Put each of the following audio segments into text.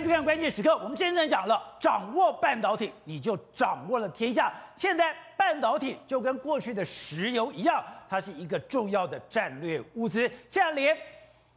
迎收看关键时刻。我们现在讲了，掌握半导体，你就掌握了天下。现在半导体就跟过去的石油一样，它是一个重要的战略物资。现在连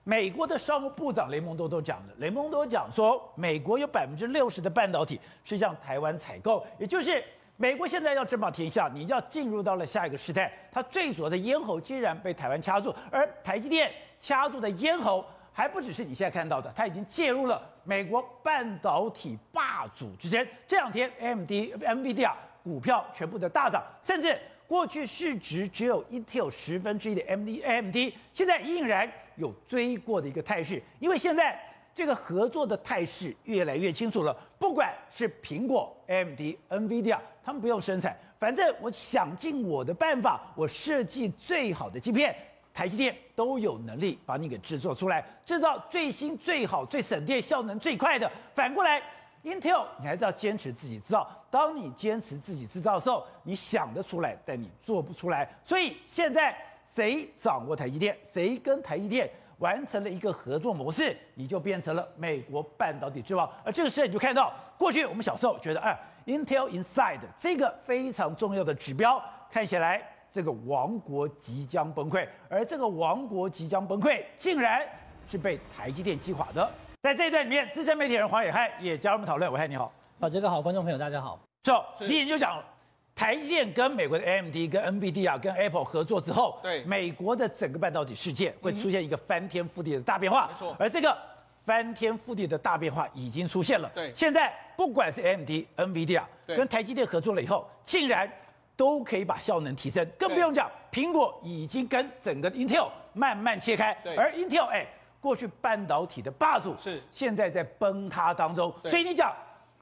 美国的商务部长雷蒙多都讲了，雷蒙多讲说，美国有百分之六十的半导体是向台湾采购，也就是美国现在要争霸天下，你要进入到了下一个时代。它最主要的咽喉竟然被台湾掐住，而台积电掐住的咽喉。还不只是你现在看到的，它已经介入了美国半导体霸主之争。这两天，AMD、NVIDIA 股票全部的大涨，甚至过去市值只有 Intel 十分之一的 AMD，现在依然有追过的一个态势。因为现在这个合作的态势越来越清楚了。不管是苹果、M D N V D 啊他们不用生产，反正我想尽我的办法，我设计最好的芯片。台积电都有能力把你给制作出来，制造最新、最好、最省电、效能最快的。反过来，Intel 你还是要坚持自己制造。当你坚持自己制造的时候，你想得出来，但你做不出来。所以现在谁掌握台积电，谁跟台积电完成了一个合作模式，你就变成了美国半导体之王。而这个时候你就看到，过去我们小时候觉得，哎，Intel Inside 这个非常重要的指标，看起来。这个王国即将崩溃，而这个王国即将崩溃，竟然是被台积电击垮的。在这一段里面，资深媒体人黄伟汉也加入我们讨论。暐瀚你好，宝杰哥好，观众朋友大家好。So, 是，你就讲台积电跟美国的 AMD、跟 NVIDIA、跟 Apple 合作之后，对美国的整个半导体世界会出现一个翻天覆地的大变化。没错，而这个翻天覆地的大变化已经出现了。对，现在不管是 AMD、NVIDIA 跟台积电合作了以后，竟然。都可以把效能提升，更不用讲，苹果已经跟整个 Intel 慢慢切开，而 Intel 哎，过去半导体的霸主是。现在在崩塌当中，所以你讲，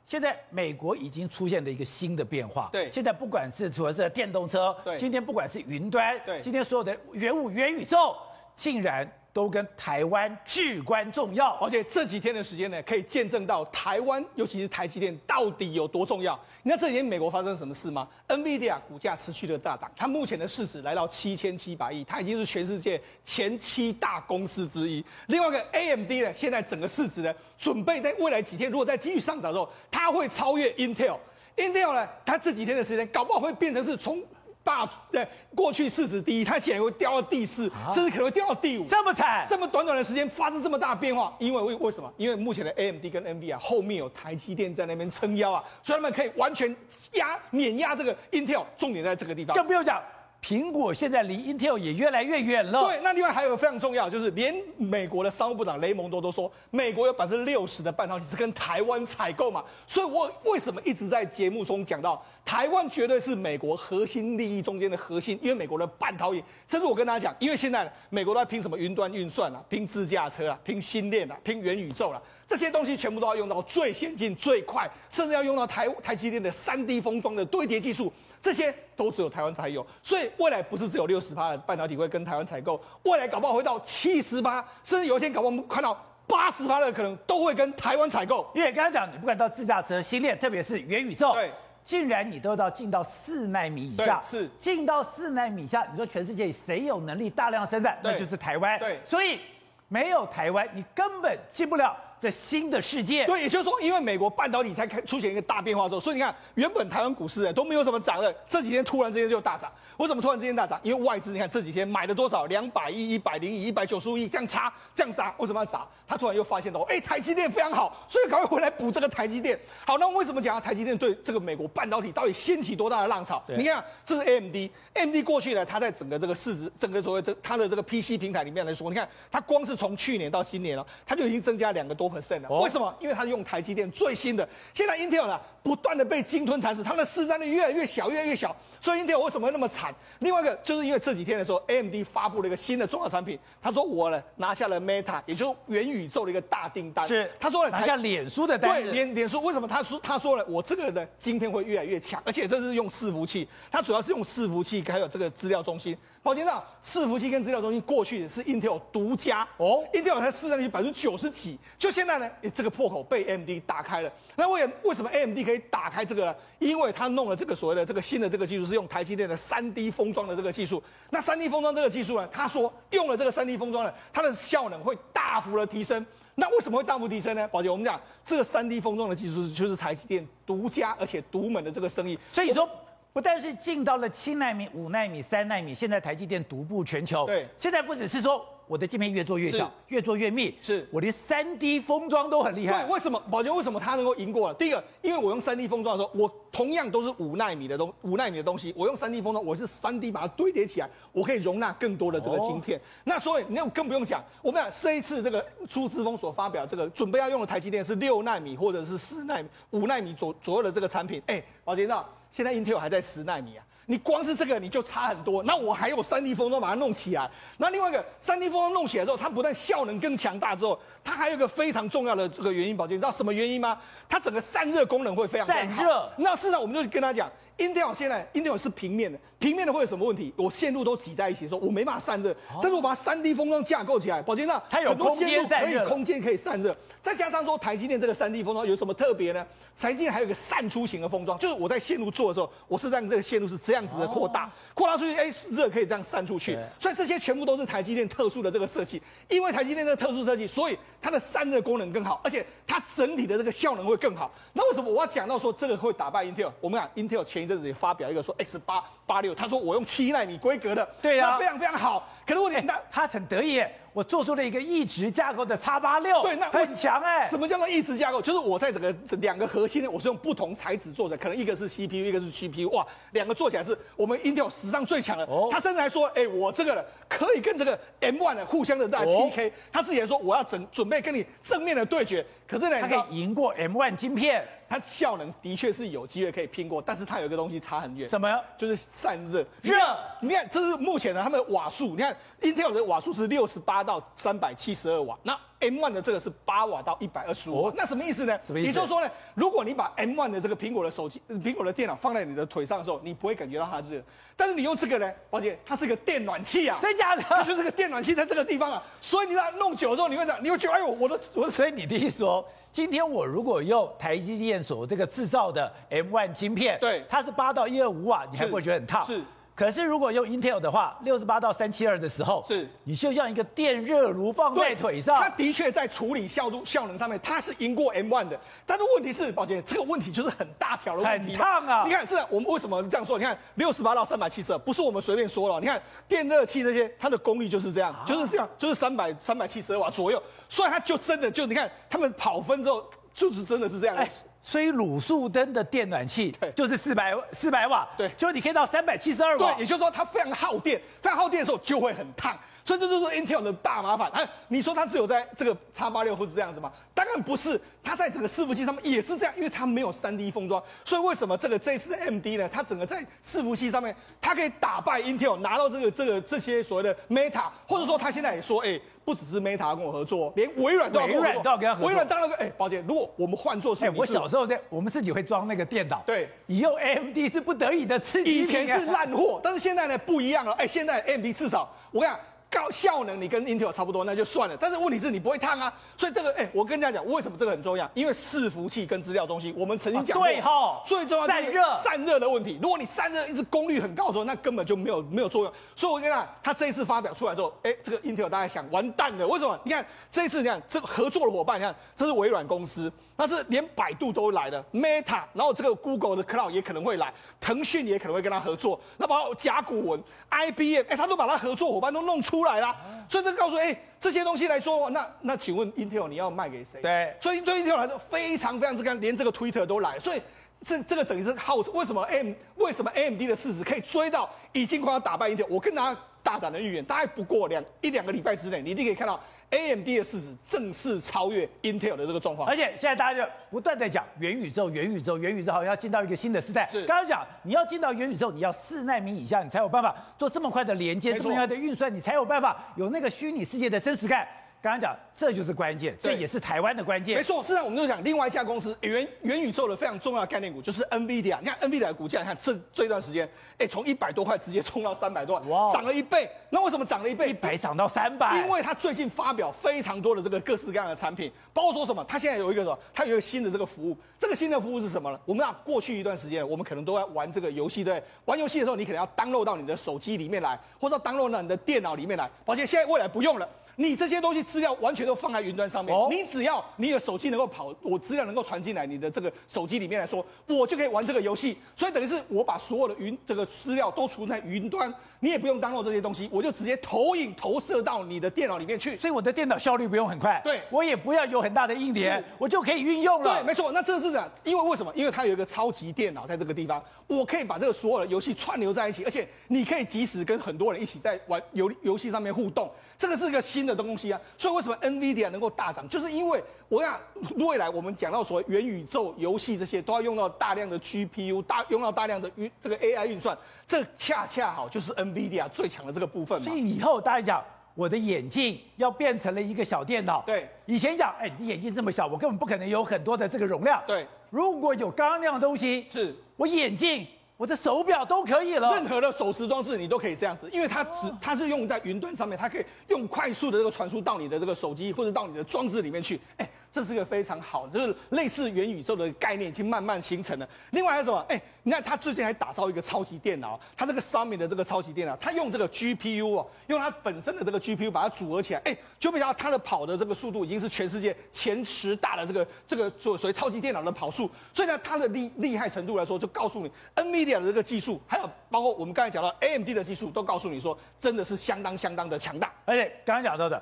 现在美国已经出现了一个新的变化，对，现在不管是除了是电动车，对，今天不管是云端，对，今天所有的元武元宇宙，竟然。都跟台湾至关重要，而且这几天的时间呢，可以见证到台湾，尤其是台积电到底有多重要。你知道这几天美国发生什么事吗？NVIDIA 股价持续的大涨，它目前的市值来到七千七百亿，它已经是全世界前七大公司之一。另外一个 AMD 呢，现在整个市值呢，准备在未来几天，如果再继续上涨的时候，它会超越 Intel。Intel 呢，它这几天的时间，搞不好会变成是从。霸对过去市值第一，它竟然会掉到第四，啊、甚至可能会掉到第五，这么惨，这么短短的时间发生这么大的变化，因为为为什么？因为目前的 AMD 跟 NVIDIA 后面有台积电在那边撑腰啊，所以他们可以完全压碾压这个 Intel，重点在这个地方。更不用讲。苹果现在离 Intel 也越来越远了。对，那另外还有个非常重要，就是连美国的商务部长雷蒙多都说，美国有百分之六十的半导体是跟台湾采购嘛。所以我为什么一直在节目中讲到，台湾绝对是美国核心利益中间的核心，因为美国的半导体，甚至我跟大家讲，因为现在美国都在拼什么云端运算啊，拼自驾车啊，拼星链啊，拼元宇宙了、啊，这些东西全部都要用到最先进、最快，甚至要用到台台积电的三 D 封装的堆叠技术。这些都只有台湾才有，所以未来不是只有六十趴的半导体会跟台湾采购，未来搞不好会到七十趴，甚至有一天搞不好我们看到八十趴的可能都会跟台湾采购。因为刚刚讲，你不管到自驾车、星链，特别是元宇宙，对，竟然你都到进到四纳米以下，是进到四纳米以下，你说全世界谁有能力大量生产，那就是台湾。对，所以没有台湾，你根本进不了。这新的世界，对，也就是说，因为美国半导体才开出现一个大变化之后，所以你看，原本台湾股市都没有什么涨的，这几天突然之间就大涨。为什么突然之间大涨？因为外资你看这几天买了多少？两百亿、一百零亿、一百九十五亿，这样砸，这样砸，为什么要砸？他突然又发现到，哎，台积电非常好，所以赶快回来补这个台积电。好，那为什么讲台积电对这个美国半导体到底掀起多大的浪潮？你看，这是 AMD，AMD 过去呢，它在整个这个市值，整个所谓这它的这个 PC 平台里面来说，你看它光是从去年到今年了，它就已经增加两个多。为什么？因为它用台积电最新的。现在 Intel 呢，不断的被鲸吞蚕食，它的市占率越来越小，越来越小。所以 Intel 为什么会那么惨？另外一个就是因为这几天的时候，AMD 发布了一个新的重要产品。他说我呢拿下了 Meta，也就是元宇宙的一个大订单。是，他说了拿下脸书的单。对，脸脸书为什么？他说他说了，我这个呢今天会越来越强，而且这是用伺服器，它主要是用伺服器还有这个资料中心。宝先生，伺服器跟资料中心过去是 Intel 独家哦，Intel 它市占率百分之九十几，就现在呢，这个破口被 AMD 打开了。那为为什么 AMD 可以打开这个呢？因为它弄了这个所谓的这个新的这个技术，是用台积电的三 D 封装的这个技术。那三 D 封装这个技术呢，他说用了这个三 D 封装呢，它的效能会大幅的提升。那为什么会大幅提升呢？宝杰，我们讲这个三 D 封装的技术就是台积电独家而且独门的这个生意。所以说，不但是进到了七纳米、五纳米、三纳米，现在台积电独步全球。对，现在不只是说。我的镜片越做越小，越做越密，是我连三 D 封装都很厉害。对，为什么宝杰为什么它能够赢过了？第一个，因为我用三 D 封装的时候，我同样都是五纳米的东五纳米的东西，我用三 D 封装，我是三 D 把它堆叠起来，我可以容纳更多的这个晶片。哦、那所以那更不用讲，我们讲这一次这个朱之峰所发表这个准备要用的台积电是六纳米或者是四纳米、五纳米左左右的这个产品。哎，宝杰，那现在 Intel 还在十纳米啊。你光是这个你就差很多，那我还有三 D 封装把它弄起来。那另外一个三 D 封装弄起来之后，它不但效能更强大之后，它还有一个非常重要的这个原因，宝杰，你知道什么原因吗？它整个散热功能会非常。散热。那事实上我们就跟他讲，Intel 现在 Intel 是平面的，平面的会有什么问题？我线路都挤在一起的时候，我没办法散热。但是我把它三 D 封装架构起来，宝杰，那它有空间可以，空间可以散热。再加上说台积电这个三 D 封装有什么特别呢？台积电还有一个散出型的封装，就是我在线路做的时候，我是让这个线路是这样子的扩大，扩大出去，哎，热可以这样散出去。所以这些全部都是台积电特殊的这个设计。因为台积电这个特殊设计，所以它的散热功能更好，而且它整体的这个效能会更好。那为什么我要讲到说这个会打败 Intel？我们讲 Intel 前一阵子也发表一个说 X 八八六，他说我用七纳米规格的，对呀，非常非常好。可是问题，那他很得意。我做出了一个异质架构的叉八六，对，那很强哎。什么叫做异质架构？就是我在整个这两个核心呢，我是用不同材质做的，可能一个是 CPU，一个是 GPU，哇，两个做起来是我们 Intel 史上最强的。哦，他甚至还说，哎，我这个可以跟这个 M1 的互相的在 PK，哦。他自己还说，我要准准备跟你正面的对决。可是呢，他可以赢过 M1 晶片。它效能的确是有机会可以拼过，但是它有一个东西差很远。什么？就是散热。热。你看，这是目前的他们的瓦数。你看，Intel 的瓦数是六十八到三百七十二瓦。那 M1 的这个是八瓦到一百二十五瓦。哦。那什么意思呢？什么意思？也就是说呢，如果你把 M1 的这个苹果的手机、苹果的电脑放在你的腿上的时候，你不会感觉到它热。但是你用这个呢，宝杰，它是个电暖器啊。真假的？它就是个电暖器在这个地方啊。所以你把它弄久之后，你会这样，你会觉得，哎呦，我的，我的。所以你的意思说。今天我如果用台积电所这个制造的 M1 晶片，对，它是八到一二五瓦，你还不会觉得很烫？是。可是如果用 Intel 的话，六十八到三七二的时候，是，你就像一个电热炉放在腿上。它的确在处理效度、效能上面，它是赢过 M1 的。但是问题是，宝姐，这个问题就是很大条的问题。很烫啊！你看，是我们为什么这样说？你看，六十八到三百七十二，不是我们随便说了。你看，电热器这些，它的功率就是这样，就是这样，就是三百三百七十二瓦左右。所以它就真的就你看，他们跑分之后，就是真的是这样。所以卤素灯的电暖器就是四百四百瓦，对，就是你可以到三百七十二瓦，对，也就是说它非常耗电，非常耗电的时候就会很烫。所以这就是 Intel 的大麻烦。哎，你说它只有在这个 X 八六或是这样子吗？当然不是，它在整个伺服器上面也是这样，因为它没有 3D 封装。所以为什么这个这一次的 AMD 呢？它整个在伺服器上面，它可以打败 Intel，拿到这个这个这些所谓的 Meta，或者说它现在也说，哎，不只是 Meta 跟我合作，连微软都要跟我合作。微软都要跟他合作。微软当然，哎，宝姐，如果我们换做是，哎，我小时候在我们自己会装那个电脑，对，以后 AMD 是不得已的刺激。以前是烂货，但是现在呢不一样了。哎，现在 AMD 至少我跟你讲。高效能你跟 Intel 差不多，那就算了。但是问题是你不会烫啊，所以这个哎、欸，我跟大家讲，为什么这个很重要？因为伺服器跟资料中心，我们曾经讲过，对哈，最重要的散热散热的问题。如果你散热一直功率很高的时候，那根本就没有没有作用。所以我跟你讲，他这一次发表出来之后，哎、欸，这个 Intel 大家想完蛋了，为什么？你看这一次，你看这个合作的伙伴，你看这是微软公司。那是连百度都来了 Meta，然后这个 Google 的 Cloud 也可能会来，腾讯也可能会跟他合作。那把甲骨文、IBM，哎，他都把他合作伙伴都弄出来了。所以这告诉哎，这些东西来说，那那请问 Intel 你要卖给谁？对，所以对 Intel 来说非常非常之干，连这个 Twitter 都来。所以这这个等于是耗，为什么 M 为什么 AMD 的市值可以追到已经快要打败 Intel？我跟大家大胆的预言，大概不过两一两个礼拜之内，你一定可以看到。AMD 的市值正式超越 Intel 的这个状况，而且现在大家就不断在讲元宇宙，元宇宙，元宇宙好像要进到一个新的时代。是，刚刚讲你要进到元宇宙，你要四纳米以下，你才有办法做这么快的连接，这么快的运算，你才有办法有那个虚拟世界的真实感。刚刚讲，这就是关键，这也是台湾的关键。没错，事实上我们就讲另外一家公司元元宇宙的非常重要的概念股，就是 NVIDIA。你看 NVIDIA 的股价，你看这这段时间，哎，从一百多块直接冲到三百多万，哇，涨了一倍。那为什么涨了一倍？一百涨到三百？因为它最近发表非常多的这个各式各样的产品，包括说什么？它现在有一个什么？它有一个新的这个服务。这个新的服务是什么呢？我们讲过去一段时间，我们可能都在玩这个游戏，对？玩游戏的时候，你可能要 download 到你的手机里面来，或者 download 到你的电脑里面来。抱歉，现在未来不用了。你这些东西资料完全都放在云端上面，哦、你只要你的手机能够跑，我资料能够传进来，你的这个手机里面来说，我就可以玩这个游戏。所以等于是我把所有的云这个资料都存在云端，你也不用 download 这些东西，我就直接投影投射到你的电脑里面去。所以我的电脑效率不用很快，对，我也不要有很大的硬碟，我就可以运用了。对，没错。那这是这样，因为为什么？因为它有一个超级电脑在这个地方，我可以把这个所有的游戏串流在一起，而且你可以及时跟很多人一起在玩游游戏上面互动。这个是一个新的东西啊。所以为什么 NVIDIA 能够大涨，就是因为我想未来我们讲到所谓元宇宙游戏这些都要用到大量的 GPU，大用到大量的运这个 AI 运算，这恰恰好就是 NVIDIA 最强的这个部分嘛。所以以后大家讲，我的眼镜要变成了一个小电脑。对，以前讲，哎，你眼镜这么小，我根本不可能有很多的这个容量。对，如果有刚刚那样的东西，是我眼镜。我的手表都可以了，任何的手持装置你都可以这样子，因为它只它是用在云端上面，它可以用快速的这个传输到你的这个手机或者到你的装置里面去，哎。这是一个非常好，就是类似元宇宙的概念已经慢慢形成了。另外还有什么？哎，你看他最近还打造一个超级电脑，他这个上面的这个超级电脑，他用这个 GPU 哦，用它本身的这个 GPU 把它组合起来，哎，就比较它的跑的这个速度已经是全世界前十大的这个这个所所谓超级电脑的跑速。所以呢，它的厉厉害程度来说，就告诉你，NVIDIA 的这个技术，还有包括我们刚才讲到 AMD 的技术，都告诉你说，真的是相当相当的强大。而且刚刚讲到的，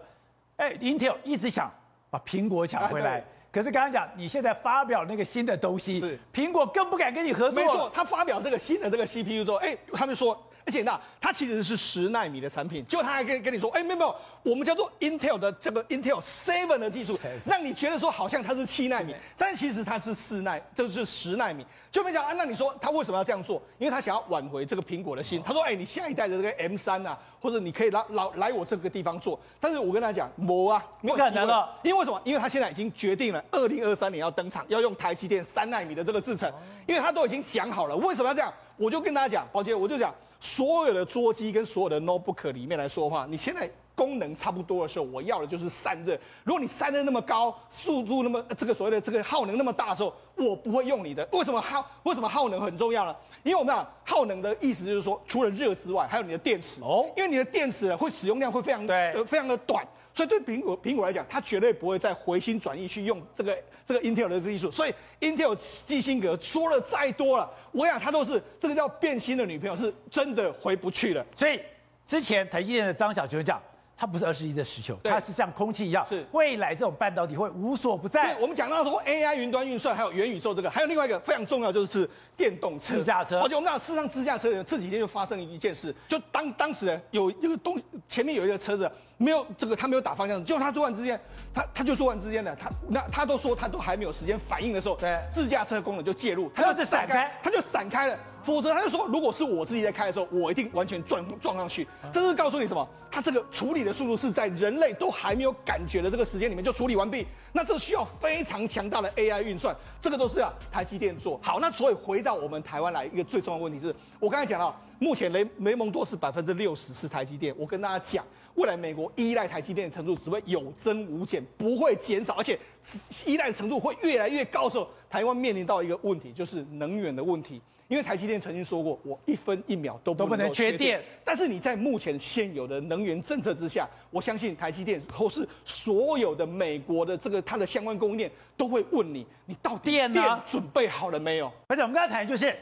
哎，Intel 一直想。把苹果抢回来，可是刚刚讲，你现在发表那个新的东西，是苹果更不敢跟你合作。没错，他发表这个新的这个 CPU 之后，哎，他们说。而且呢它其实是十纳米的产品，结果他还跟跟你说，哎，没有没有，我们叫做 Intel 的这个 Intel Seven 的技术，让你觉得说好像它是七纳米，但其实它是四奈，就是十纳米。就没讲啊，那你说他为什么要这样做？因为他想要挽回这个苹果的心。他说，哎，你下一代的这个 M 三啊，或者你可以来来来我这个地方做。但是我跟他讲，没啊，没有可能了。因为为什么？因为他现在已经决定了，二零二三年要登场，要用台积电三纳米的这个制程，因为他都已经讲好了。为什么要这样？我就跟大家讲，宝杰，我就讲。所有的桌机跟所有的 notebook 里面来说话，你现在功能差不多的时候，我要的就是散热。如果你散热那么高，速度那么这个所谓的这个耗能那么大的时候，我不会用你的。为什么耗？为什么耗能很重要呢？因为我们讲耗能的意思就是说，除了热之外，还有你的电池。哦，因为你的电池会使用量会非常对，呃，非常的短。所以对苹果苹果来讲，它绝对不会再回心转意去用这个这个 Intel 的技术。所以 Intel 基辛格说了再多了，我想他都是这个叫变心的女朋友，是真的回不去了。所以之前台积电的张小泉讲，它不是二十一的石球，它是像空气一样，是未来这种半导体会无所不在。我们讲到说 AI 云端运算，还有元宇宙这个，还有另外一个非常重要就是电动车、自驾车。而且我们讲事实上，自驾车这几天就发生一件事，就当当时有一个东前面有一个车子。没有这个，他没有打方向，就他突然之间，他他就突然之间的，他那他都说他都还没有时间反应的时候，对，自驾车功能就介入，他就闪开，他就闪开了。否则他就说，如果是我自己在开的时候，我一定完全撞撞上去。这是告诉你什么？他这个处理的速度是在人类都还没有感觉的这个时间里面就处理完毕。那这需要非常强大的 AI 运算，这个都是啊台积电做好。那所以回到我们台湾来，一个最重要的问题是，我刚才讲了，目前雷雷蒙多是百分之六十是台积电。我跟大家讲。未来美国依赖台积电的程度只会有增无减，不会减少，而且依赖的程度会越来越高时候，台湾面临到一个问题，就是能源的问题。因为台积电曾经说过，我一分一秒都不能缺电。但是你在目前现有的能源政策之下，我相信台积电或是所有的美国的这个它的相关供应链都会问你，你到底电准备好了没有？而且我们刚才谈的就是。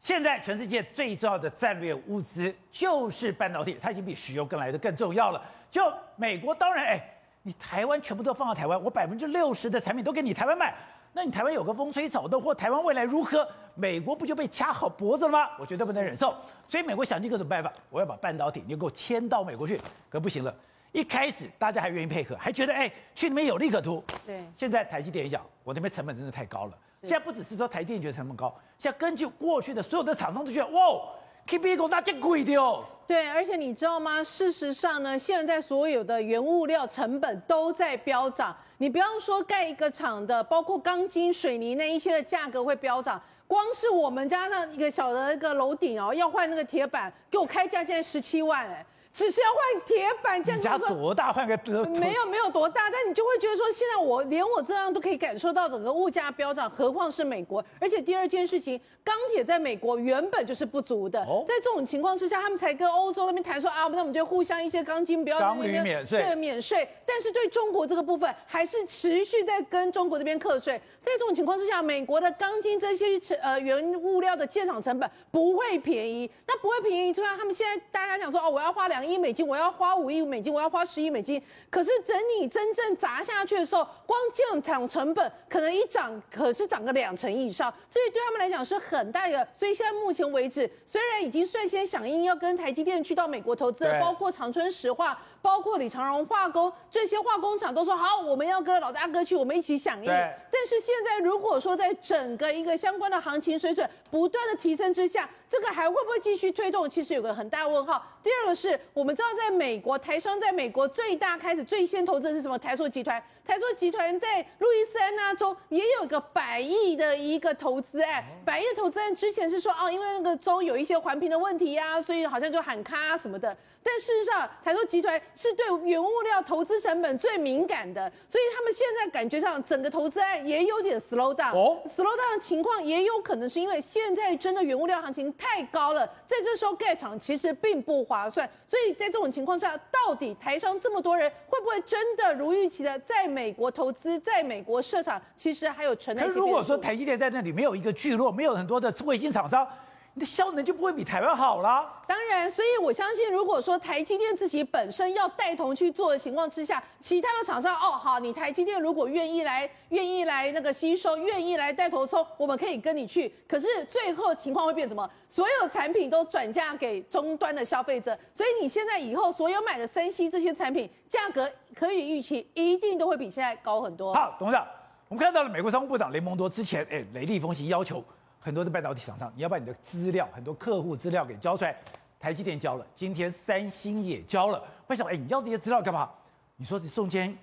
现在全世界最重要的战略物资就是半导体，它已经比石油更来的更重要了。就美国当然，哎，你台湾全部都放到台湾，我百分之六十的产品都给你台湾卖，那你台湾有个风吹草动或台湾未来如何，美国不就被掐好脖子了吗？我绝对不能忍受。所以美国想尽各种办法，我要把半导体你给我迁到美国去，可不行了。一开始大家还愿意配合，还觉得哎去那边有利可图。对，现在台积电一讲，我那边成本真的太高了。现在不只是说台积电觉得成本高，现在根据过去的所有的厂商都觉得，哇，KPI 工那真贵的哦。对，而且你知道吗？事实上呢，现在所有的原物料成本都在飙涨。你不要说盖一个厂的，包括钢筋、水泥那一些的价格会飙涨。光是我们家那一个小的一个楼顶哦，要换那个铁板，给我开价现在十七万哎。只是要换铁板，这样你家多大换个德？没有没有多大，但你就会觉得说，现在我连我这样都可以感受到整个物价飙涨，何况是美国？而且第二件事情，钢铁在美国原本就是不足的，哦、在这种情况之下，他们才跟欧洲那边谈说啊，那我们就互相一些钢筋不要钢铝免税，对免税。但是对中国这个部分，还是持续在跟中国这边课税。在这种情况之下，美国的钢筋这些呃原物料的建厂成本不会便宜，那不会便宜之外，他们现在大家讲说哦，我要花两亿美金，我要花五亿美金，我要花十亿美金。可是等你真正砸下去的时候，光建厂成本可能一涨，可是涨个两成以上，所以对他们来讲是很大的。所以现在目前为止，虽然已经率先响应要跟台积电去到美国投资，包括长春石化，包括李长荣化工这些化工厂都说好，我们要跟老大哥去，我们一起响应。但是现在如果说在整个一个相关的行情水准不断的提升之下，这个还会不会继续推动？其实有个很大问号。第二个是我们知道，在美国台商在美国最大开始最先投资的是什么？台塑集团。台塑集团在路易斯安那州也有个百亿的一个投资案。百亿的投资案之前是说哦，因为那个州有一些环评的问题呀、啊，所以好像就喊卡什么的。但事实上，台塑集团是对原物料投资成本最敏感的，所以他们现在感觉上整个投资案也有点 slow down。哦，slow down 的情况也有可能是因为现在真的原物料行情太高了，在这时候盖厂其实并不划算。所以在这种情况下，到底台商这么多人会不会真的如预期的在美国投资，在美国设厂？其实还有存在。可是如果说台积电在那里没有一个聚落，没有很多的卫星厂商。你的效能就不会比台湾好了。当然，所以我相信，如果说台积电自己本身要带头去做的情况之下，其他的厂商哦，好，你台积电如果愿意来，愿意来那个吸收，愿意来带头冲，我们可以跟你去。可是最后情况会变什么？所有产品都转嫁给终端的消费者，所以你现在以后所有买的三 C 这些产品，价格可以预期一定都会比现在高很多。好，董事长，我们看到了美国商务部长雷蒙多之前哎雷厉风行要求。很多的半导体厂商，你要把你的资料，很多客户资料给交出来。台积电交了，今天三星也交了。为什么？哎，你要这些资料干嘛？你说是中间，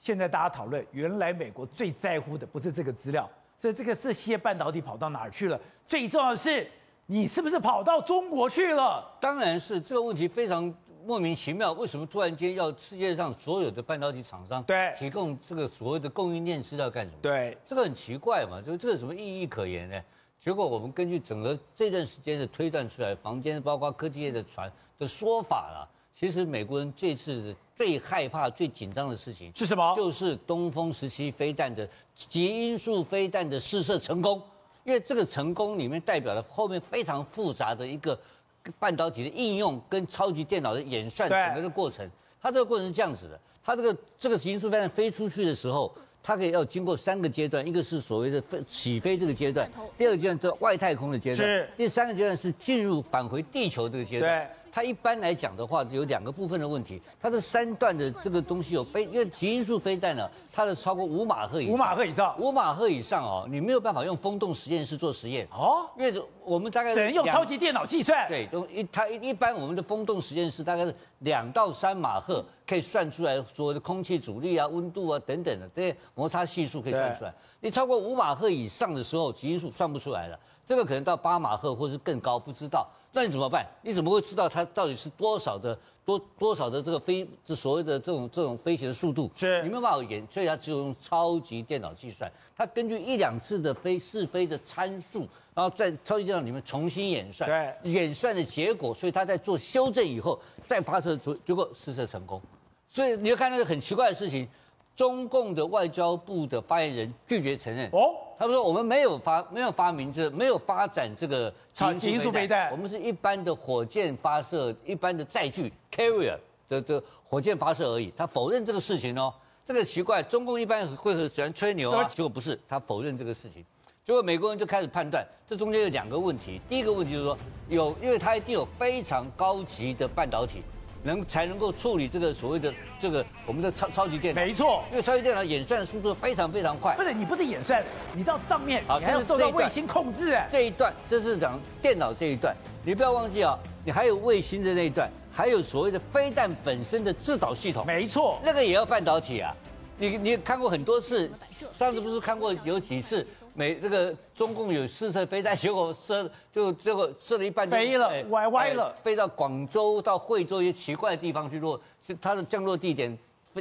现在大家讨论，原来美国最在乎的不是这个资料，是这个这些半导体跑到哪儿去了？最重要的是，你是不是跑到中国去了？当然是这个问题非常莫名其妙。为什么突然间要世界上所有的半导体厂商对提供这个所谓的供应链资料干什么？对，这个很奇怪嘛，这个这个什么意义可言呢？结果我们根据整个这段时间的推断出来，房间包括科技业的传的说法了。其实美国人这次最害怕、最紧张的事情是什么？就是东风十七飞弹的极音速飞弹的试射成功。因为这个成功里面代表了后面非常复杂的一个半导体的应用跟超级电脑的演算整个的过程。它这个过程是这样子的：它这个这个极音速飞弹飞出去的时候。它可以要经过三个阶段，一个是所谓的飞起飞这个阶段，第二个阶段是外太空的阶段，是第三个阶段是进入返回地球这个阶段。对。它一般来讲的话，有两个部分的问题。它的三段的这个东西有飞，因为极音速飞弹呢，它的超过五马赫以上，五马赫以上，五马赫以上哦，你没有办法用风洞实验室做实验哦，因为我们大概只能用超级电脑计算。对，都一它一般我们的风洞实验室大概是两到三马赫可以算出来所谓的空气阻力啊、温度啊等等的这些摩擦系数可以算出来。你超过五马赫以上的时候，极音速算不出来了，这个可能到八马赫或是更高，不知道。那你怎么办？你怎么会知道它到底是多少的多多少的这个飞这所谓的这种这种飞行的速度？是，你没有办法演，所以它只有用超级电脑计算。它根据一两次的飞试飞的参数，然后在超级电脑里面重新演算，对，演算的结果，所以它在做修正以后再发射出结果试射成功。所以你就看到一个很奇怪的事情。中共的外交部的发言人拒绝承认。哦，他们说我们没有发没有发明这没有发展这个极音速飞弹，我们是一般的火箭发射一般的载具 carrier 的这火箭发射而已，他否认这个事情哦，这个奇怪，中共一般会很喜欢吹牛啊，结果不是，他否认这个事情，结果美国人就开始判断，这中间有两个问题，第一个问题就是说有，因为它一定有非常高级的半导体。能才能够处理这个所谓的这个我们的超超级电脑，没错，因为超级电脑演算速度非常非常快。不是你不是演算，你到上面好，还要受到卫星控制。这一段这是讲电脑这一段，你不要忘记啊，你还有卫星的那一段，还有所谓的飞弹本身的制导系统，没错，那个也要半导体啊。你你看过很多次，上次不是看过有几次美这个中共有试射飞弹，结果射就结果射了一半飞了，歪歪了，飞到广州到惠州一些奇怪的地方去落，是它的降落地点，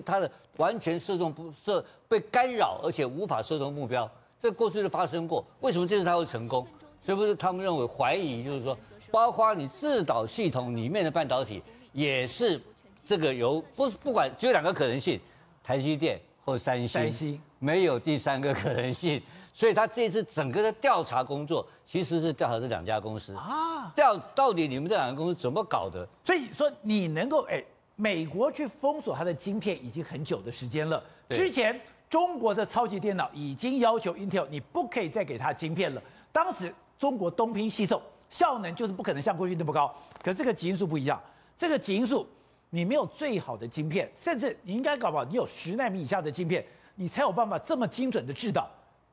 它的完全射中不射被干扰，而且无法射中目标。这过去就发生过，为什么这次它会成功？是不是他们认为怀疑，就是说，包括你制导系统里面的半导体也是这个由不是不管只有两个可能性，台积电或三星，没有第三个可能性。所以他这次整个的调查工作其实是调查这两家公司啊，调到底你们这两家公司怎么搞的？所以说你能够哎，美国去封锁它的晶片已经很久的时间了，之前。中国的超级电脑已经要求 Intel，你不可以再给它晶片了。当时中国东拼西凑，效能就是不可能像过去那么高。可是这个极因素不一样，这个基因素你没有最好的晶片，甚至你应该搞不好你有十纳米以下的晶片，你才有办法这么精准的制导。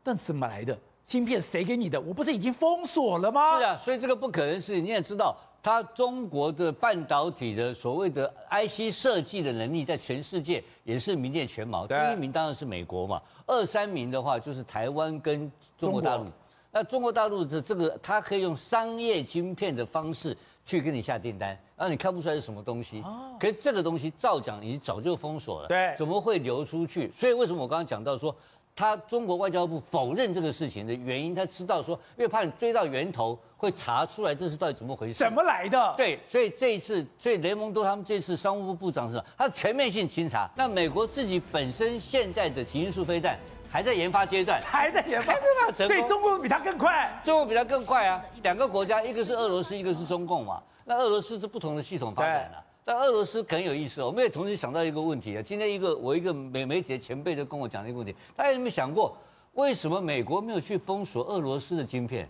但怎么来的芯片？谁给你的？我不是已经封锁了吗？是啊，所以这个不可能是你也知道。它中国的半导体的所谓的 IC 设计的能力，在全世界也是名列前茅。第一名当然是美国嘛，二三名的话就是台湾跟中国大陆。那中国大陆的这个，它可以用商业晶片的方式去给你下订单，然后你看不出来是什么东西。可是这个东西照讲，你早就封锁了。对，怎么会流出去？所以为什么我刚刚讲到说？他中国外交部否认这个事情的原因，他知道说，因为怕你追到源头，会查出来这是到底怎么回事，怎么来的？对，所以这一次，所以雷蒙多他们这次商务部部长是，他全面性清查。那美国自己本身现在的极音速飞弹还在研发阶段，还在研发，所以中国比他更快，中国比他更快啊！两个国家，一个是俄罗斯，一个是中共嘛。那俄罗斯是不同的系统发展了。但俄罗斯很有意思哦，我们也同时想到一个问题啊。今天一个我一个美媒体的前辈就跟我讲这个问题，大家有没有想过，为什么美国没有去封锁俄罗斯的晶片？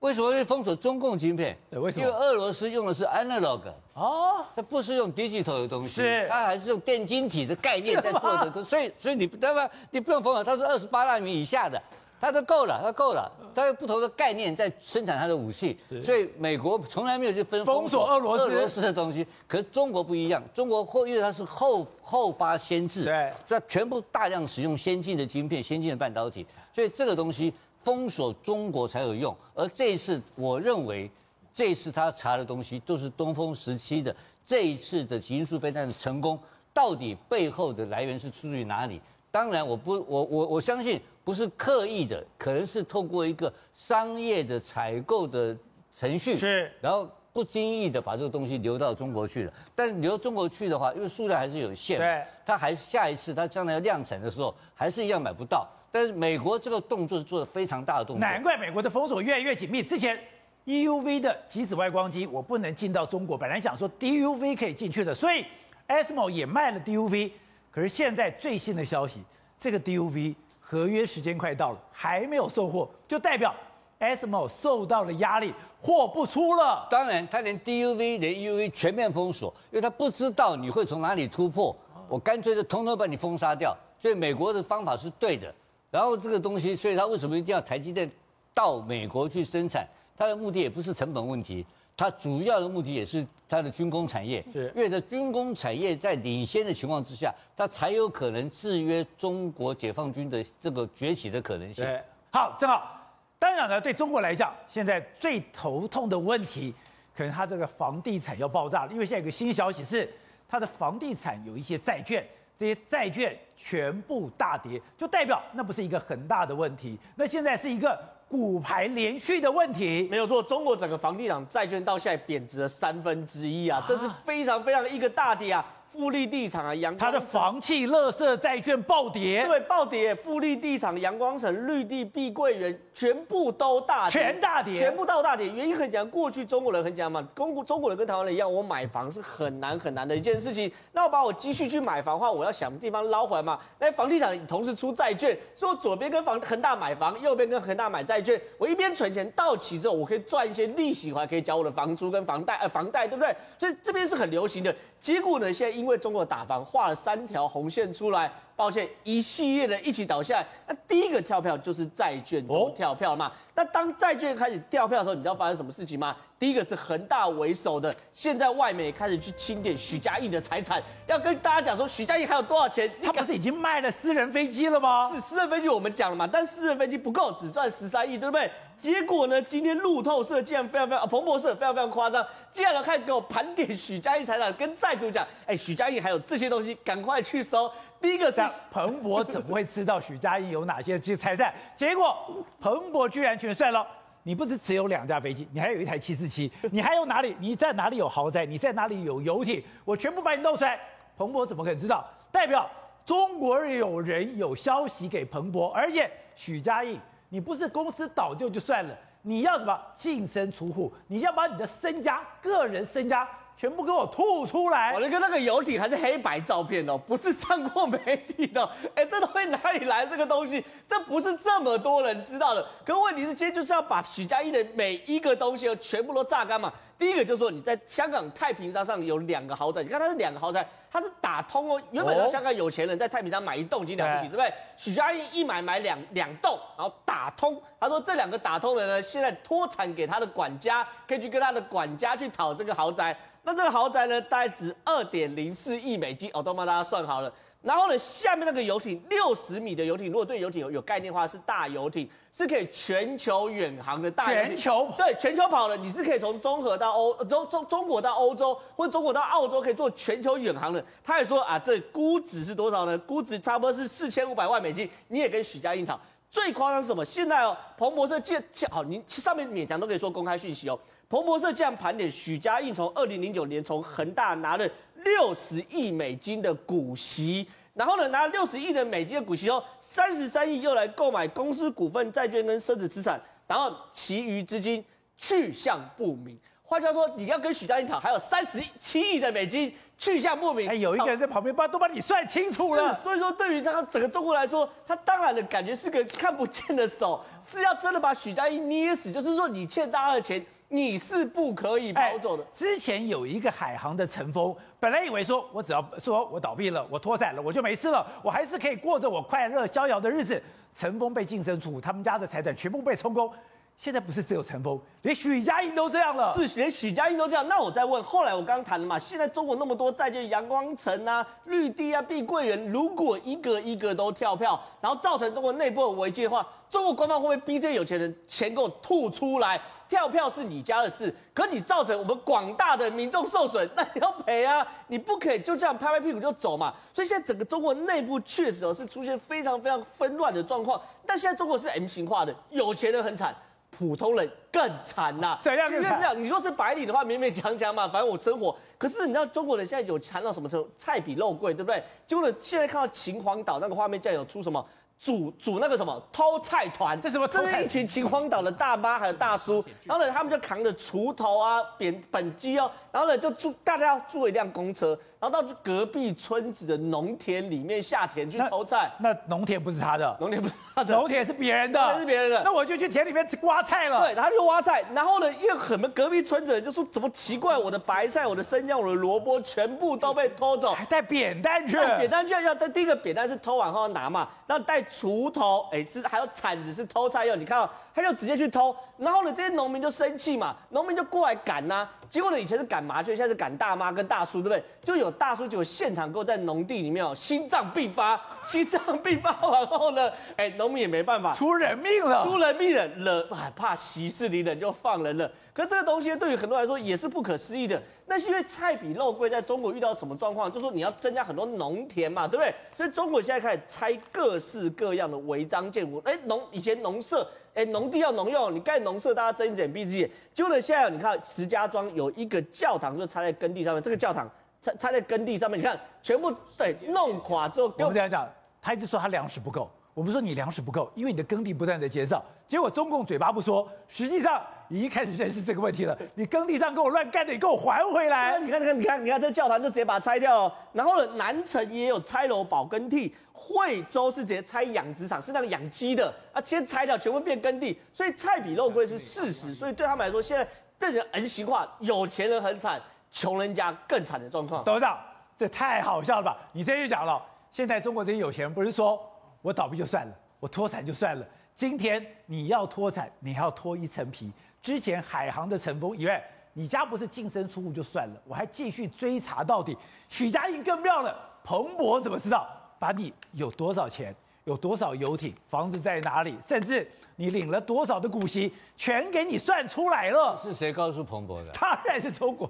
为什么会封锁中共晶片？对，为什么？因为俄罗斯用的是 analog 哦，它不是用 digital 的东西，是它还是用电晶体的概念在做的，所以所以你对吧？你不用封锁，它是二十八纳米以下的。它都够了，它够了。它有不同的概念在生产它的武器，所以美国从来没有去分封锁俄罗斯俄罗斯的东西。可是中国不一样，中国后因为它是后后发先至，对，所以它全部大量使用先进的晶片、先进的半导体，所以这个东西封锁中国才有用。而这一次，我认为这一次他查的东西都是东风十七的这一次的极音速飞弹的成功，到底背后的来源是出自于哪里？当然，我不，我我我相信。不是刻意的，可能是透过一个商业的采购的程序，是，然后不经意的把这个东西流到中国去了。但是流中国去的话，因为数量还是有限，对，它还下一次它将来要量产的时候，还是一样买不到。但是美国这个动作是做的非常大的动作，难怪美国的封锁越来越紧密。之前 EUV 的极紫外光机我不能进到中国，本来想说 DUV 可以进去的，所以 ASML 也卖了 DUV。可是现在最新的消息，这个 DUV。合约时间快到了，还没有送货，就代表 ASML 受到了压力，货不出了。当然，他连 DUV 连 EUV 全面封锁，因为他不知道你会从哪里突破，我干脆就统统把你封杀掉。所以美国的方法是对的。然后这个东西，所以他为什么一定要台积电到美国去生产？他的目的也不是成本问题。他主要的目的也是它的军工产业，是，因为在军工产业在领先的情况之下，它才有可能制约中国解放军的这个崛起的可能性。对，好，正好，当然呢，对中国来讲，现在最头痛的问题，可能它这个房地产要爆炸了，因为现在有个新消息是，它的房地产有一些债券，这些债券全部大跌，就代表那不是一个很大的问题，那现在是一个。骨牌连续的问题没有错，中国整个房地产债券到现在贬值了三分之一啊，这是非常非常的一个大跌啊。富力地产啊，阳光，它的房企乐色债券暴跌，对，暴跌。富力地产、阳光城、绿地、碧桂园全部都大跌，全大跌，全部都大跌。原因很简单，过去中国人很讲嘛，中国中国人跟台湾人一样，我买房是很难很难的一件事情。那我把我积蓄去买房的话，我要想地方捞回来嘛。那房地产同时出债券，所以我左边跟房恒大买房，右边跟恒大买债券，我一边存钱到期之后，我可以赚一些利息，我还可以缴我的房租跟房贷，呃，房贷对不对？所以这边是很流行的。结果呢，现在因为中国打防画了三条红线出来，抱歉，一系列的一起倒下来。那第一个跳票就是债券都跳票了嘛？那当债券开始跳票的时候，你知道发生什么事情吗？第一个是恒大为首的，现在外媒开始去清点许家印的财产，要跟大家讲说许家印还有多少钱？他不是已经卖了私人飞机了吗？是私人飞机，我们讲了嘛，但私人飞机不够，只赚十三亿，对不对？结果呢，今天路透社竟然非常非常啊，彭博社非常非常夸张，竟然开始给我盘点许家印财产，跟债主讲，哎，许家印还有这些东西，赶快去收。第一个是彭博怎么会知道许家印有哪些这些财产？结果彭博居然全算了。你不是只有两架飞机，你还有一台七四七，你还有哪里？你在哪里有豪宅？你在哪里有游艇？我全部把你弄出来。彭博怎么可能知道？代表中国有人有消息给彭博，而且许家印，你不是公司倒就就算了，你要什么净身出户？你要把你的身家、个人身家。全部给我吐出来！我那个那个游艇还是黑白照片哦，不是上过媒体的。哎，这东西哪里来？这个东西，这不是这么多人知道的。可问题是，今天就是要把许家印的每一个东西全部都榨干嘛。第一个就是说，你在香港太平山上有两个豪宅，你看它是两个豪宅，它是打通哦。原本是香港有钱人在太平山买一栋已经了不起，对不对？许家印一买买两两栋，然后打通。他说这两个打通的呢，现在脱产给他的管家，可以去跟他的管家去讨这个豪宅。那这个豪宅呢，大概值二点零四亿美金，哦，都帮大家算好了。然后呢，下面那个游艇六十米的游艇，如果对游艇有有概念的话，是大游艇，是可以全球远航的大游艇。全球对全球跑的，你是可以从中和到欧中中中国到欧洲，或者中国到澳洲，可以做全球远航的。他也说啊，这估值是多少呢？估值差不多是四千五百万美金。你也跟许家印讨。最夸张是什么？现在哦，彭博社借好，你上面勉强都可以说公开讯息哦。彭博社这样盘点，许家印从二零零九年从恒大拿了六十亿美金的股息，然后呢，拿六十亿的美金的股息后，三十三亿又来购买公司股份、债券跟奢侈资产，然后其余资金去向不明。换句话说，你要跟许家印讨，还有三十七亿的美金去向不明。哎，有一个人在旁边把都把你算清楚了。所以说，对于他整个中国来说，他当然的感觉是个看不见的手，是要真的把许家印捏死，就是说你欠大家的钱。你是不可以跑走的。之前有一个海航的陈峰，本来以为说我只要说我倒闭了，我脱产了，我就没事了，我还是可以过着我快乐逍遥的日子。陈峰被净身出户，他们家的财产全部被充公。现在不是只有陈峰，连许家印都这样了。是，连许家印都这样。那我再问，后来我刚刚谈了嘛，现在中国那么多债券，阳光城啊、绿地啊、碧桂园，如果一个一个都跳票，然后造成中国内部的危机的话，中国官方会不会逼这些有钱人钱给我吐出来？跳票是你家的事，可你造成我们广大的民众受损，那你要赔啊！你不可以就这样拍拍屁股就走嘛。所以现在整个中国内部确实哦是出现非常非常纷乱的状况。但现在中国是 M 型化的，有钱人很惨，普通人更惨呐、啊。怎样更惨？是这样，你说是白领的话，勉勉强强嘛，反正我生活。可是你知道中国人现在有惨到什么程度？菜比肉贵，对不对？结果呢，现在看到秦皇岛那个画面，竟然有出什么？组组那个什么偷菜团，这什么？这是一群秦皇岛的大妈还有大叔，然后呢，他们就扛着锄头啊、扁本机哦，然后呢，就住大家要租一辆公车。然后到隔壁村子的农田里面下田去偷菜，那农田不是他的，农田不是他的，农田是别人的，是别人的。那我就去田里面挖菜了。对，他就挖菜。然后呢，因为很多隔壁村子人就说怎么奇怪，我的白菜、我的生姜、我的萝卜全部都被偷走，还带扁担去。扁担去要带第一个扁担是偷完后要拿嘛，然后带锄头，哎，是还有铲子是偷菜用。你看，他就直接去偷。然后呢，这些农民就生气嘛，农民就过来赶呐、啊。结果呢，以前是赶麻雀，现在是赶大妈跟大叔，对不对？就有大叔就有现场给我在农地里面哦，心脏病发，心脏病发完后呢，哎，农民也没办法，出人命了，出人命了，了，怕息事宁人就放人了。可这个东西对于很多人来说也是不可思议的。那是因为菜比肉贵，在中国遇到什么状况？就是说你要增加很多农田嘛，对不对？所以中国现在开始拆各式各样的违章建筑。哎，农以前农舍。哎，农地要农用，你盖农舍，大家睁一只眼闭一只眼。结果呢，现在你看石家庄有一个教堂，就插在耕地上面。这个教堂插插在耕地上面，你看全部对弄垮之后，我们这样讲，他一直说他粮食不够。我们说你粮食不够，因为你的耕地不断的减少。结果中共嘴巴不说，实际上已经开始认识这个问题了。你耕地上给我乱干的，你给我还回来。你看，你看，你看，你看，这教堂就直接把它拆掉了。然后呢，南城也有拆楼保耕地，惠州是直接拆养殖场，是那个养鸡的啊，先拆掉，全部变耕地。所以菜比肉贵是事实。所以对他们来说，现在这人 M 型化，有钱人很惨，穷人家更惨的状况。董事长，这太好笑了吧？你这就讲了。现在中国这些有钱人不是说我倒闭就算了，我脱产就算了，今天你要脱产，你还要脱一层皮。之前海航的陈峰以外你家不是净身出户就算了，我还继续追查到底。许家印更妙了，彭博怎么知道把你有多少钱？有多少游艇，房子在哪里，甚至你领了多少的股息，全给你算出来了。是谁告诉彭博的？当然是中国，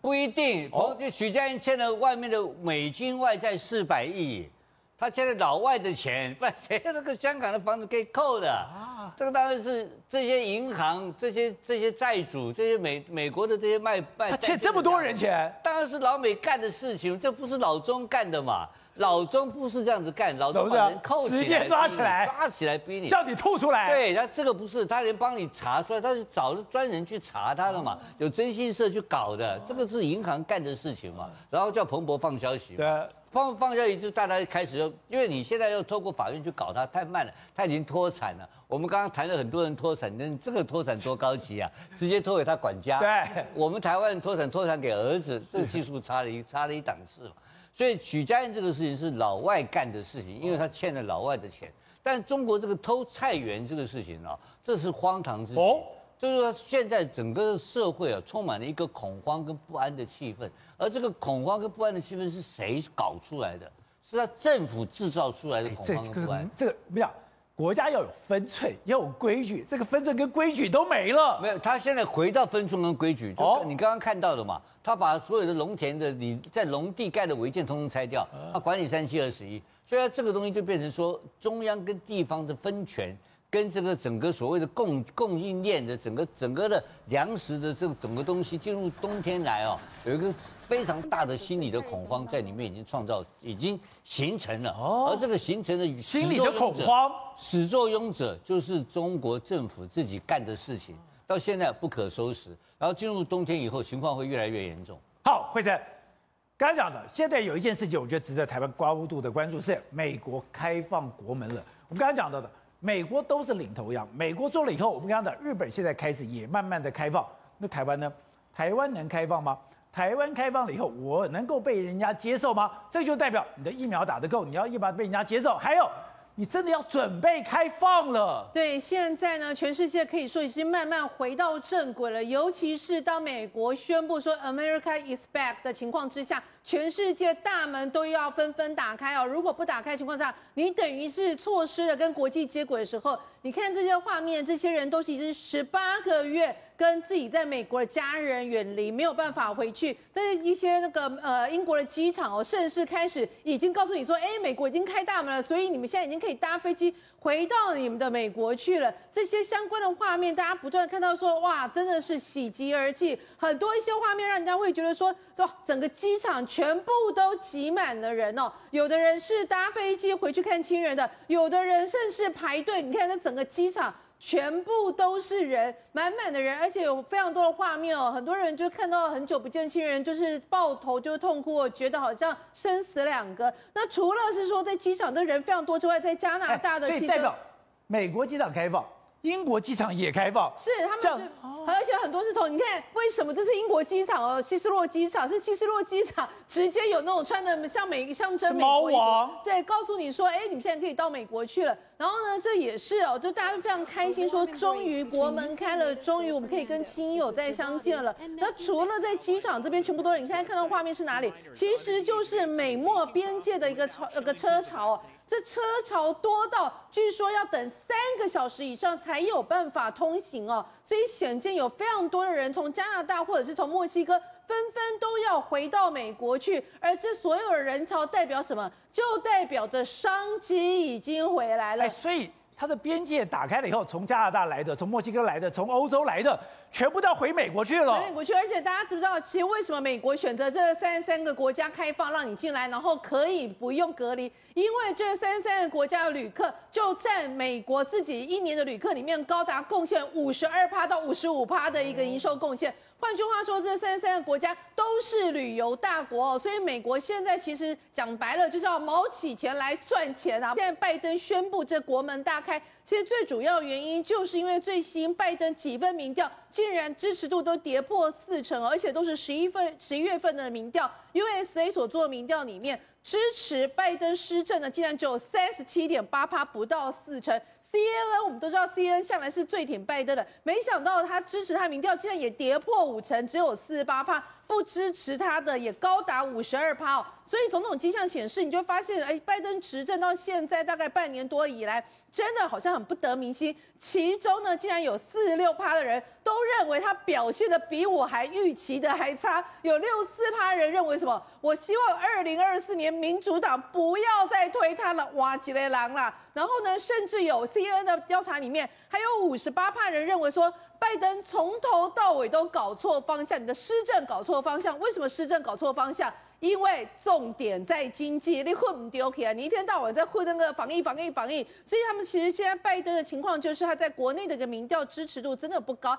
不一定。彭就许家印欠了外面的美金外债四百亿，他欠了老外的钱，不然 谁这个香港的房子可以扣的啊？这个当然是这些银行、这些这些债主、这些美美国的这些卖卖。他欠这么多人钱，当然是老美干的事情，这不是老中干的嘛。老中不是这样子干，老中把人扣起来，直接抓起来，抓起来逼你，叫你吐出来。对，他这个不是，他连帮你查出来，他是找了专人去查他的嘛，有征信社去搞的，这个是银行干的事情嘛。然后叫彭博放消息，对，放放消息就大家开始就，因为你现在要透过法院去搞他，太慢了，他已经脱产了。我们刚刚谈了很多人脱产，那这个脱产多高级啊，直接脱给他管家。对，我们台湾脱产脱产给儿子，这个技术差了一差了一档次嘛。所以许家印这个事情是老外干的事情，因为他欠了老外的钱。但中国这个偷菜园这个事情啊，这是荒唐之极。就是说现在整个社会啊，充满了一个恐慌跟不安的气氛。而这个恐慌跟不安的气氛是谁搞出来的？是他政府制造出来的恐慌跟不安。这个不要。国家要有分寸，要有规矩，这个分寸跟规矩都没了。没有，他现在回到分寸跟规矩，就你刚刚看到的嘛，他把所有的农田的你在农地盖的违建通通拆掉，他管理三七二十一，所以他这个东西就变成说中央跟地方的分权。跟这个整个所谓的供供应链的整个整个的粮食的这个整个东西进入冬天来哦，有一个非常大的心理的恐慌在里面已经创造已经形成了，而这个形成的心理的恐慌始作俑者就是中国政府自己干的事情，到现在不可收拾，然后进入冬天以后情况会越来越严重。好，慧珍，刚才讲的，现在有一件事情我觉得值得台湾高度的关注是美国开放国门了，我们刚才讲到的。美国都是领头羊，美国做了以后，我们刚刚讲日本现在开始也慢慢的开放，那台湾呢？台湾能开放吗？台湾开放了以后，我能够被人家接受吗？这就代表你的疫苗打得够，你要一把被人家接受，还有。你真的要准备开放了？对，现在呢，全世界可以说已经慢慢回到正轨了。尤其是当美国宣布说 “America is back” 的情况之下，全世界大门都要纷纷打开哦。如果不打开情况下，你等于是错失了跟国际接轨的时候。你看这些画面，这些人都其实十八个月跟自己在美国的家人远离，没有办法回去。但是一些那个呃英国的机场哦，甚至开始已经告诉你说，哎，美国已经开大门了，所以你们现在已经可以搭飞机回到你们的美国去了。这些相关的画面，大家不断看到说，哇，真的是喜极而泣。很多一些画面让人家会觉得说，哇，整个机场全部都挤满了人哦。有的人是搭飞机回去看亲人的，有的人甚至排队。你看那。整个机场全部都是人，满满的人，而且有非常多的画面哦。很多人就看到很久不见亲人，就是抱头就痛哭，觉得好像生死两个。那除了是说在机场的人非常多之外，在加拿大的，所以代表美国机场开放。英国机场也开放，是他们是，而且很多是从你看，为什么这是英国机场哦？希斯洛机场是希斯洛机场，直接有那种穿的像美象征美国，王对，告诉你说，哎，你们现在可以到美国去了。然后呢，这也是哦，就大家都非常开心，说终于国门开了，终于我们可以跟亲友再相见了。那除了在机场这边全部都是，你现在看到画面是哪里？其实就是美墨边界的一个潮，那个车潮。这车潮多到，据说要等三个小时以上才有办法通行哦，所以显见有非常多的人从加拿大或者是从墨西哥，纷纷都要回到美国去，而这所有的人潮代表什么？就代表着商机已经回来了。所以。它的边界打开了以后，从加拿大来的、从墨西哥来的、从欧洲来的，全部都要回美国去了。回美国去，而且大家知不知道，其实为什么美国选择这三十三个国家开放让你进来，然后可以不用隔离？因为这三十三个国家的旅客就占美国自己一年的旅客里面高达贡献五十二趴到五十五趴的一个营收贡献。换句话说，这三十三个国家都是旅游大国，哦所以美国现在其实讲白了就是要卯起钱来赚钱啊！现在拜登宣布这国门大开，其实最主要原因就是因为最新拜登几份民调竟然支持度都跌破四成，而且都是十一份十一月份的民调，USA 所做的民调里面，支持拜登施政的，竟然只有三十七点八趴，不到四成。CNN 我们都知道，CNN 向来是最挺拜登的，没想到他支持他民调竟然也跌破五成，只有四十八趴，不支持他的也高达五十二趴哦。所以种种迹象显示，你就发现，哎，拜登执政到现在大概半年多以来。真的好像很不得民心，其中呢，竟然有四十六趴的人都认为他表现的比我还预期的还差，有六四趴人认为什么？我希望二零二四年民主党不要再推他了，哇，几雷狼啦！然后呢，甚至有 CNN 的调查里面，还有五十八趴人认为说，拜登从头到尾都搞错方向，你的施政搞错方向，为什么施政搞错方向？因为重点在经济，你混不丢起来，你一天到晚在混那个防疫、防疫、防疫，所以他们其实现在拜登的情况就是他在国内的一个民调支持度真的不高。